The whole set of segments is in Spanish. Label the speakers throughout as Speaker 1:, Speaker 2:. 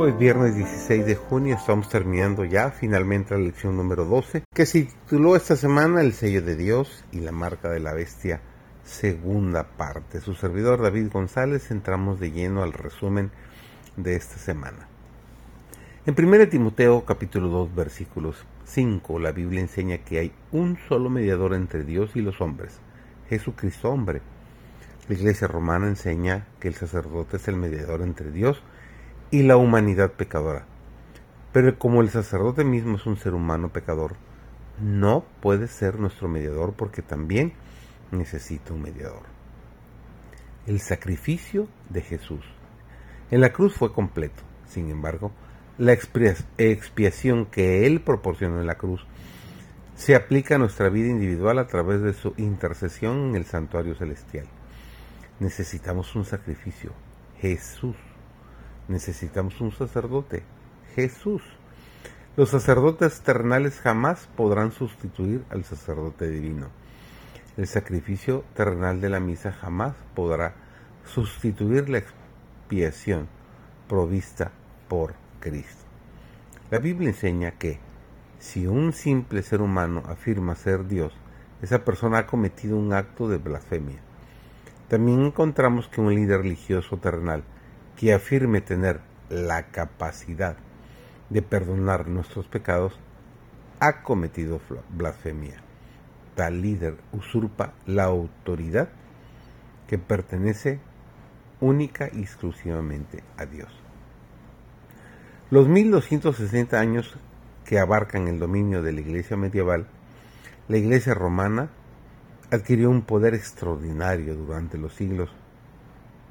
Speaker 1: Hoy es viernes 16 de junio, estamos terminando ya finalmente la lección número 12, que se tituló esta semana El sello de Dios y la marca de la bestia, segunda parte. Su servidor David González, entramos de lleno al resumen de esta semana. En 1 Timoteo capítulo 2 versículos 5, la Biblia enseña que hay un solo mediador entre Dios y los hombres, Jesucristo hombre. La Iglesia romana enseña que el sacerdote es el mediador entre Dios y la humanidad pecadora. Pero como el sacerdote mismo es un ser humano pecador, no puede ser nuestro mediador porque también necesita un mediador. El sacrificio de Jesús. En la cruz fue completo. Sin embargo, la expiación que Él proporcionó en la cruz se aplica a nuestra vida individual a través de su intercesión en el santuario celestial. Necesitamos un sacrificio, Jesús necesitamos un sacerdote, Jesús. Los sacerdotes terrenales jamás podrán sustituir al sacerdote divino. El sacrificio terrenal de la misa jamás podrá sustituir la expiación provista por Cristo. La Biblia enseña que si un simple ser humano afirma ser Dios, esa persona ha cometido un acto de blasfemia. También encontramos que un líder religioso terrenal que afirme tener la capacidad de perdonar nuestros pecados ha cometido blasfemia. Tal líder usurpa la autoridad que pertenece única y exclusivamente a Dios. Los 1260 años que abarcan el dominio de la iglesia medieval, la iglesia romana adquirió un poder extraordinario durante los siglos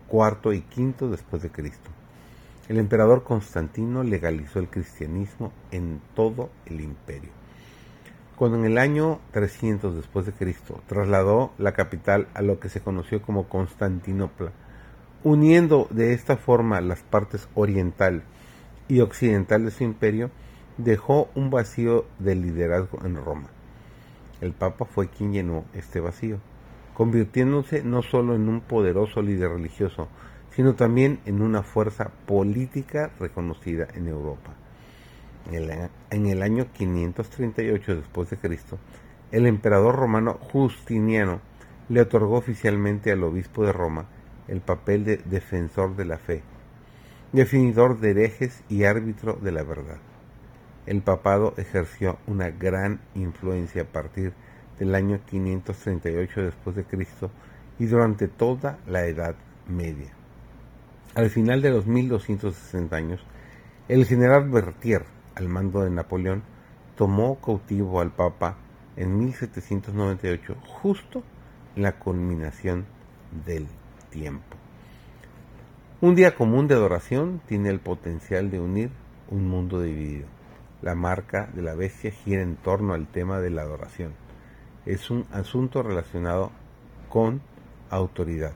Speaker 1: cuarto y quinto después de Cristo. El emperador Constantino legalizó el cristianismo en todo el imperio. Cuando en el año 300 después de Cristo trasladó la capital a lo que se conoció como Constantinopla, uniendo de esta forma las partes oriental y occidental de su imperio, dejó un vacío de liderazgo en Roma. El Papa fue quien llenó este vacío convirtiéndose no solo en un poderoso líder religioso, sino también en una fuerza política reconocida en Europa. En el año 538 después de Cristo, el emperador romano Justiniano le otorgó oficialmente al obispo de Roma el papel de defensor de la fe, definidor de herejes y árbitro de la verdad. El papado ejerció una gran influencia a partir de del año 538 después de Cristo y durante toda la Edad Media. Al final de los 1260 años, el general Berthier, al mando de Napoleón, tomó cautivo al Papa en 1798, justo en la culminación del tiempo. Un día común de adoración tiene el potencial de unir un mundo dividido. La marca de la bestia gira en torno al tema de la adoración es un asunto relacionado con autoridad.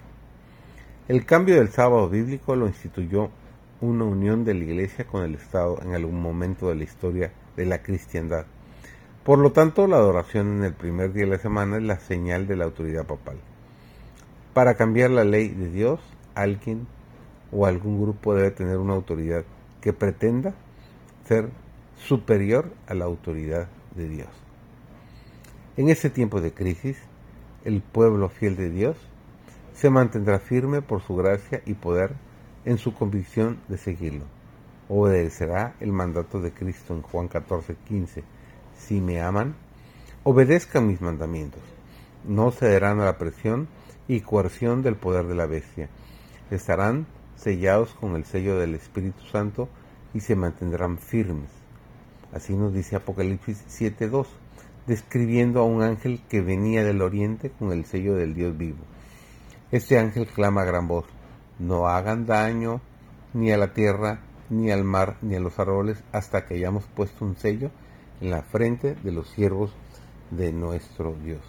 Speaker 1: El cambio del sábado bíblico lo instituyó una unión de la Iglesia con el Estado en algún momento de la historia de la cristiandad. Por lo tanto, la adoración en el primer día de la semana es la señal de la autoridad papal. Para cambiar la ley de Dios, alguien o algún grupo debe tener una autoridad que pretenda ser superior a la autoridad de Dios. En este tiempo de crisis, el pueblo fiel de Dios se mantendrá firme por su gracia y poder en su convicción de seguirlo. Obedecerá el mandato de Cristo en Juan 14, 15. Si me aman, obedezcan mis mandamientos. No cederán a la presión y coerción del poder de la bestia. Estarán sellados con el sello del Espíritu Santo y se mantendrán firmes. Así nos dice Apocalipsis 7.2 describiendo a un ángel que venía del oriente con el sello del Dios vivo. Este ángel clama a gran voz, no hagan daño ni a la tierra, ni al mar, ni a los árboles, hasta que hayamos puesto un sello en la frente de los siervos de nuestro Dios.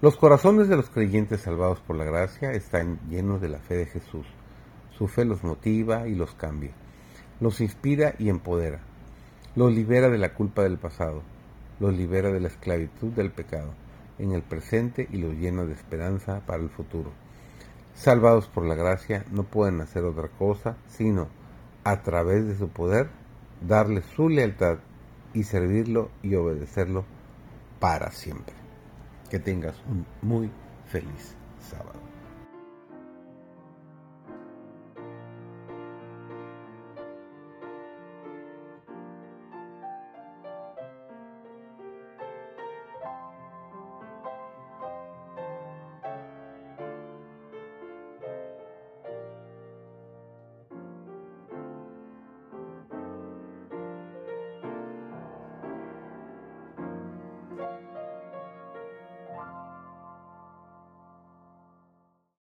Speaker 1: Los corazones de los creyentes salvados por la gracia están llenos de la fe de Jesús. Su fe los motiva y los cambia, los inspira y empodera, los libera de la culpa del pasado los libera de la esclavitud del pecado en el presente y los llena de esperanza para el futuro. Salvados por la gracia, no pueden hacer otra cosa sino, a través de su poder, darle su lealtad y servirlo y obedecerlo para siempre. Que tengas un muy feliz sábado.